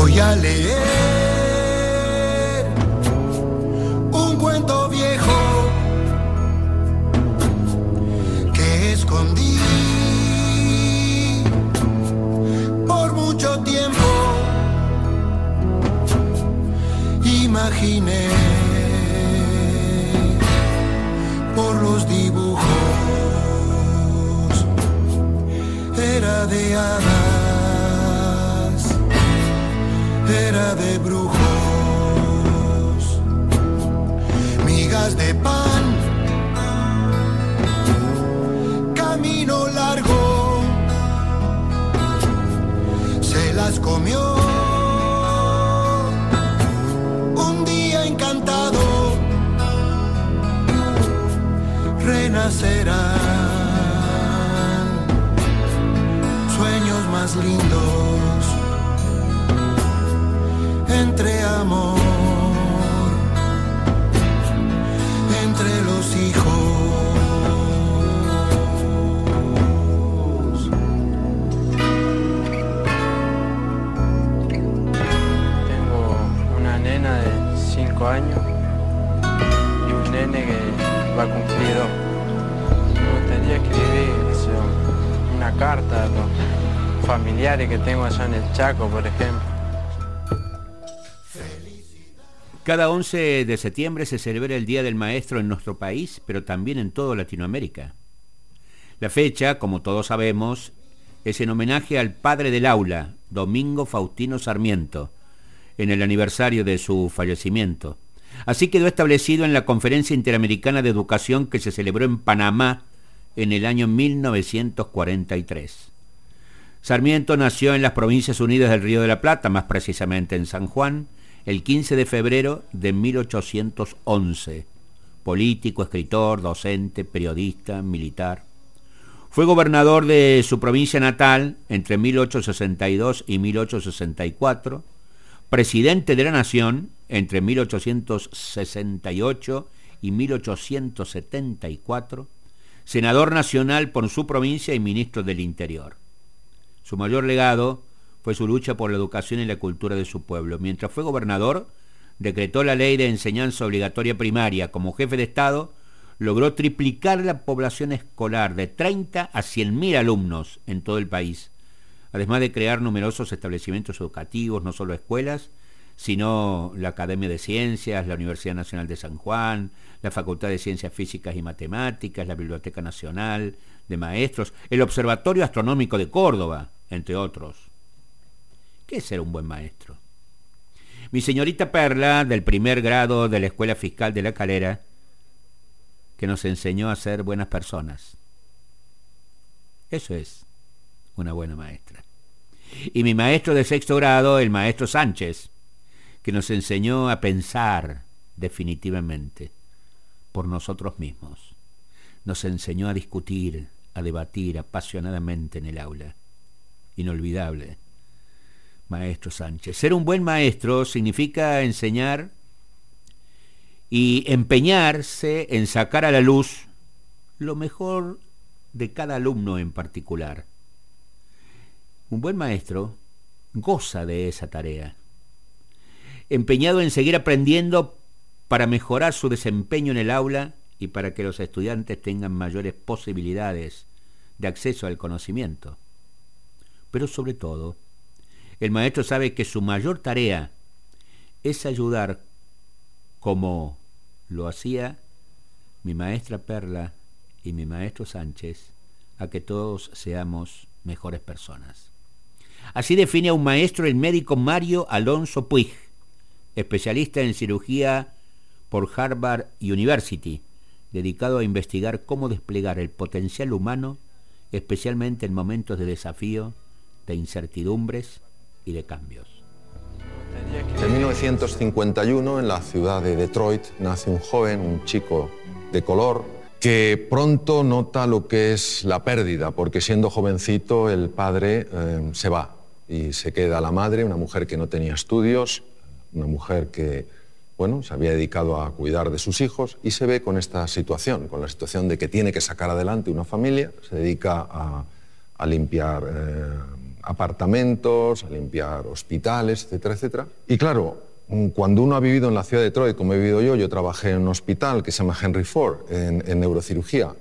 Voy a leer un cuento viejo que escondí por mucho tiempo. Imaginé por los dibujos era de hadas, era de brujos, migas de pan, camino largo, se las comió. Un día encantado. Renacerán. Sueños más lindos 5 años y un nene que va dos. Me gustaría escribir una carta a los familiares que tengo allá en el Chaco, por ejemplo. Cada 11 de septiembre se celebra el Día del Maestro en nuestro país, pero también en toda Latinoamérica. La fecha, como todos sabemos, es en homenaje al padre del aula, Domingo Faustino Sarmiento, en el aniversario de su fallecimiento. Así quedó establecido en la Conferencia Interamericana de Educación que se celebró en Panamá en el año 1943. Sarmiento nació en las Provincias Unidas del Río de la Plata, más precisamente en San Juan, el 15 de febrero de 1811. Político, escritor, docente, periodista, militar. Fue gobernador de su provincia natal entre 1862 y 1864, presidente de la Nación entre 1868 y 1874, senador nacional por su provincia y ministro del Interior. Su mayor legado fue su lucha por la educación y la cultura de su pueblo. Mientras fue gobernador, decretó la ley de enseñanza obligatoria primaria. Como jefe de Estado, logró triplicar la población escolar de 30 a 100.000 alumnos en todo el país, además de crear numerosos establecimientos educativos, no solo escuelas, sino la Academia de Ciencias, la Universidad Nacional de San Juan, la Facultad de Ciencias Físicas y Matemáticas, la Biblioteca Nacional de Maestros, el Observatorio Astronómico de Córdoba, entre otros. ¿Qué es ser un buen maestro? Mi señorita Perla, del primer grado de la Escuela Fiscal de la Calera, que nos enseñó a ser buenas personas. Eso es una buena maestra. Y mi maestro de sexto grado, el maestro Sánchez, que nos enseñó a pensar definitivamente por nosotros mismos. Nos enseñó a discutir, a debatir apasionadamente en el aula. Inolvidable. Maestro Sánchez. Ser un buen maestro significa enseñar y empeñarse en sacar a la luz lo mejor de cada alumno en particular. Un buen maestro goza de esa tarea, empeñado en seguir aprendiendo para mejorar su desempeño en el aula y para que los estudiantes tengan mayores posibilidades de acceso al conocimiento. Pero sobre todo, el maestro sabe que su mayor tarea es ayudar como lo hacía mi maestra Perla y mi maestro Sánchez a que todos seamos mejores personas. Así define a un maestro el médico Mario Alonso Puig, especialista en cirugía por Harvard University, dedicado a investigar cómo desplegar el potencial humano, especialmente en momentos de desafío, de incertidumbres y de cambios. En 1951, en la ciudad de Detroit, nace un joven, un chico de color, que pronto nota lo que es la pérdida, porque siendo jovencito el padre eh, se va y se queda la madre, una mujer que no tenía estudios, una mujer que bueno, se había dedicado a cuidar de sus hijos y se ve con esta situación, con la situación de que tiene que sacar adelante una familia, se dedica a, limpiar eh, apartamentos, a limpiar hospitales, etcétera, etcétera. Y claro, cuando uno ha vivido en la ciudad de Detroit, como he vivido yo, yo trabajé en un hospital que se llama Henry Ford, en neurocirugía.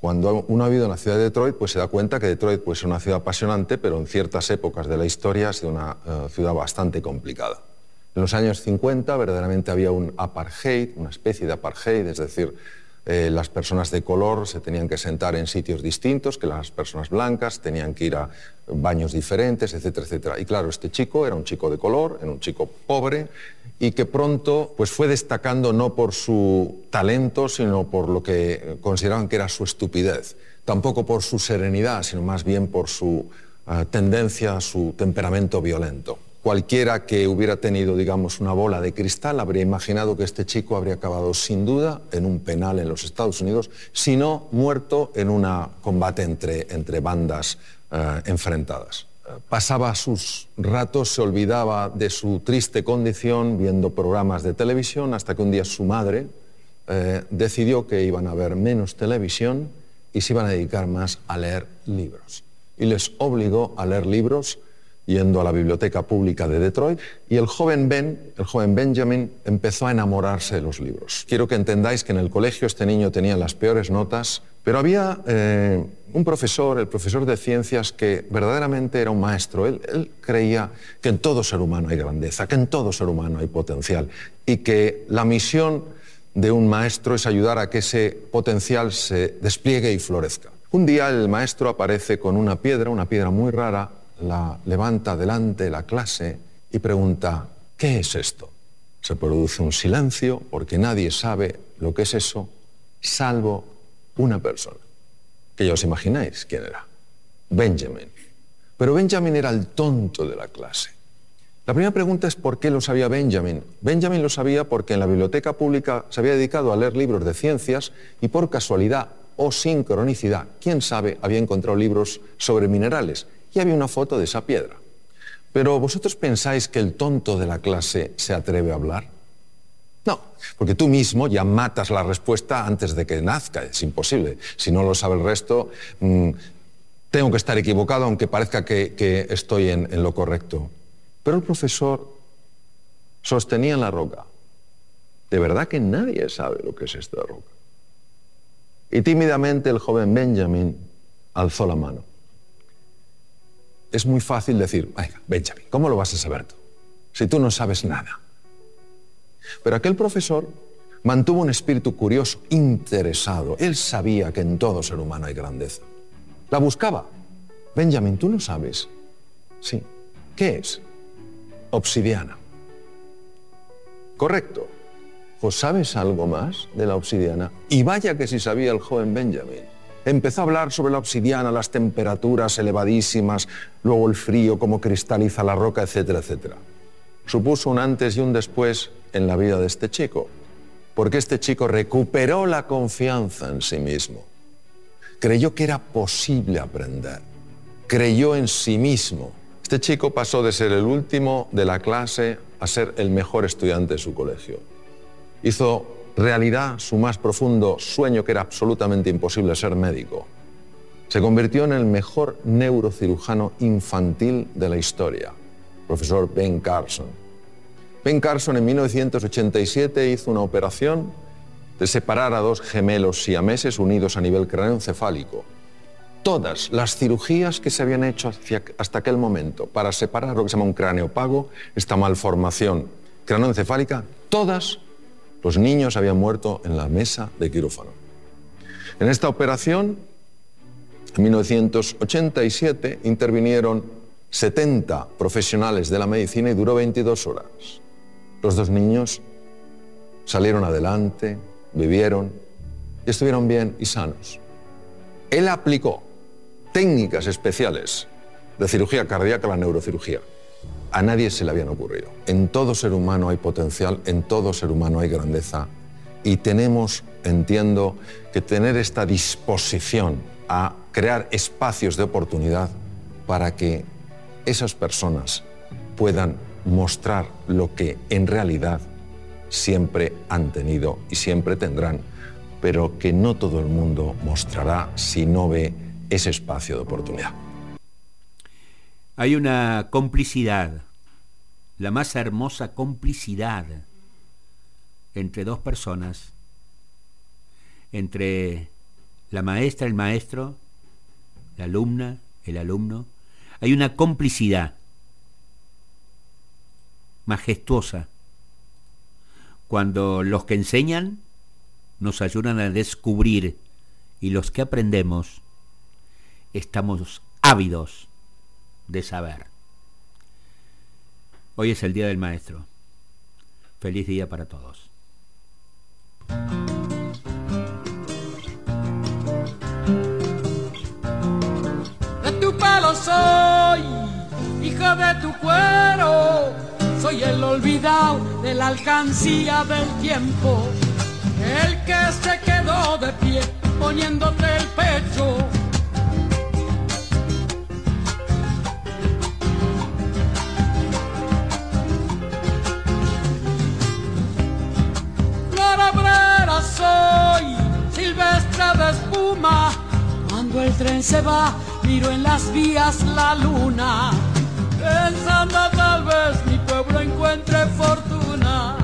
Cuando uno ha vivido en la ciudad de Detroit, pues se da cuenta que Detroit pues, es una ciudad apasionante, pero en ciertas épocas de la historia ha sido una eh, ciudad bastante complicada. En los años 50 verdaderamente había un apartheid, una especie de apartheid, es decir, eh, las personas de color se tenían que sentar en sitios distintos que las personas blancas, tenían que ir a baños diferentes, etcétera, etcétera. Y claro, este chico era un chico de color, era un chico pobre y que pronto pues, fue destacando no por su talento, sino por lo que consideraban que era su estupidez. Tampoco por su serenidad, sino más bien por su uh, tendencia, su temperamento violento. Cualquiera que hubiera tenido, digamos, una bola de cristal habría imaginado que este chico habría acabado sin duda en un penal en los Estados Unidos, si no muerto en un combate entre, entre bandas uh, enfrentadas. Pasaba sus ratos, se olvidaba de su triste condición viendo programas de televisión hasta que un día su madre eh, decidió que iban a ver menos televisión y se iban a dedicar más a leer libros. Y les obligó a leer libros yendo a la biblioteca pública de Detroit y el joven Ben, el joven Benjamin, empezó a enamorarse de los libros. Quiero que entendáis que en el colegio este niño tenía las peores notas, pero había eh, un profesor, el profesor de ciencias, que verdaderamente era un maestro. Él, él, creía que en todo ser humano hay grandeza, que en todo ser humano hay potencial y que la misión de un maestro es ayudar a que ese potencial se despliegue y florezca. Un día el maestro aparece con una piedra, una piedra muy rara, la levanta delante de la clase y pregunta, ¿qué es esto? Se produce un silencio porque nadie sabe lo que es eso, salvo una persona, que ya os imagináis quién era, Benjamin. Pero Benjamin era el tonto de la clase. La primera pregunta es por qué lo sabía Benjamin. Benjamin lo sabía porque en la biblioteca pública se había dedicado a leer libros de ciencias y por casualidad o sincronicidad, quién sabe, había encontrado libros sobre minerales y había una foto de esa piedra. Pero vosotros pensáis que el tonto de la clase se atreve a hablar? No, porque tú mismo ya matas la respuesta antes de que nazca, es imposible. Si no lo sabe el resto, mmm, tengo que estar equivocado aunque parezca que, estoy en, en lo correcto. Pero el profesor sostenía en la roca. De verdad que nadie sabe lo que es esta roca. Y tímidamente el joven Benjamin alzó la mano es muy fácil decir, venga, Benjamin, ¿cómo lo vas a saber tú? Si tú no sabes nada. Pero aquel profesor mantuvo un espíritu curioso, interesado. Él sabía que en todo ser humano hay grandeza. La buscaba. Benjamin, ¿tú lo sabes? Sí. ¿Qué es? Obsidiana. Correcto. ¿Pues sabes algo más de la obsidiana? Y vaya que si sabía el joven Benjamin. Empezó a hablar sobre la obsidiana, las temperaturas elevadísimas, luego el frío, cómo cristaliza la roca, etcétera, etcétera. Supuso un antes y un después en la vida de este chico, porque este chico recuperó la confianza en sí mismo. Creyó que era posible aprender. Creyó en sí mismo. Este chico pasó de ser el último de la clase a ser el mejor estudiante de su colegio. Hizo realidad su más profundo sueño, que era absolutamente imposible ser médico. Se convirtió en el mejor neurocirujano infantil de la historia, profesor Ben Carson. Ben Carson en 1987 hizo una operación de separar a dos gemelos siameses unidos a nivel craneoencefálico. Todas las cirugías que se habían hecho hasta aquel momento para separar lo que se llama un cráneo pago, esta malformación craneoencefálica, todas los niños habían muerto en la mesa de quirófano. En esta operación, en 1987, intervinieron 70 profesionales de la medicina y duró 22 horas. Los dos niños salieron adelante, vivieron y estuvieron bien y sanos. Él aplicó técnicas especiales de cirugía cardíaca a la neurocirugía a nadie se le habían ocurrido. En todo ser humano hay potencial, en todo ser humano hay grandeza y tenemos, entiendo, que tener esta disposición a crear espacios de oportunidad para que esas personas puedan mostrar lo que en realidad siempre han tenido y siempre tendrán, pero que no todo el mundo mostrará si no ve ese espacio de oportunidad. Hay una complicidad, la más hermosa complicidad entre dos personas, entre la maestra, el maestro, la alumna, el alumno. Hay una complicidad majestuosa cuando los que enseñan nos ayudan a descubrir y los que aprendemos estamos ávidos de saber. Hoy es el Día del Maestro. Feliz día para todos. De tu pelo soy, hija de tu cuero, soy el olvidado de la alcancía del tiempo, el que se quedó de pie poniéndote el pecho. Soy, silvestre de espuma, cuando el tren se va, miro en las vías la luna, pensando tal vez mi pueblo encuentre fortuna.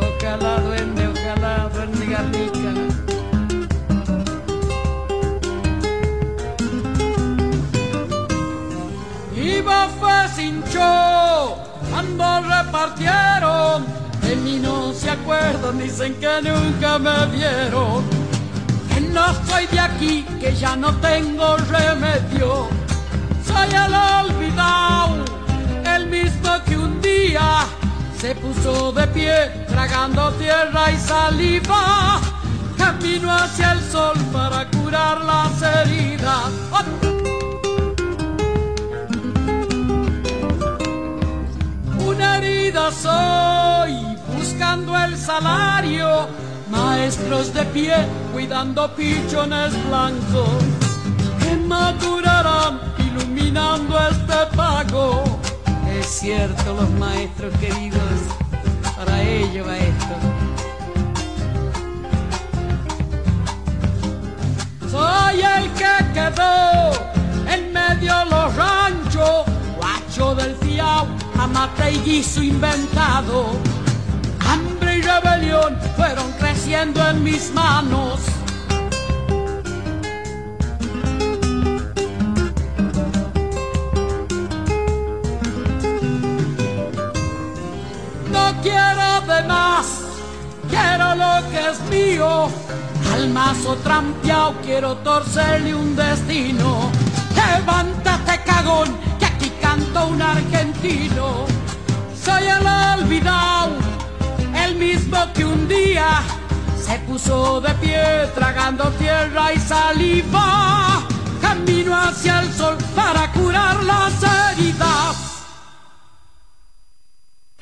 Ojalá duende, ojalá duende garnica. Iba fue sin show, cuando repartieron, de mí no se acuerdan, dicen que nunca me vieron. Que no soy de aquí, que ya no tengo remedio. Soy el olvidado, el mismo que un día se puso de pie, tragando tierra y saliva. Camino hacia el sol para curar las heridas. Una herida soy, buscando el salario. Maestros de pie, cuidando pichones blancos. Que madurarán, iluminando este pago. Es cierto, los maestros queridos, para ello va esto. Soy el que quedó en medio los ranchos, guacho del fiao, amate y guiso inventado. Fueron creciendo en mis manos. No quiero de más, quiero lo que es mío. Al mazo trampeado quiero torcerle un destino. Levántate cagón, que aquí canta un argentino. Soy el olvidado, el mismo que un día se puso de pie tragando tierra y saliva, camino hacia el sol para curar las heridas.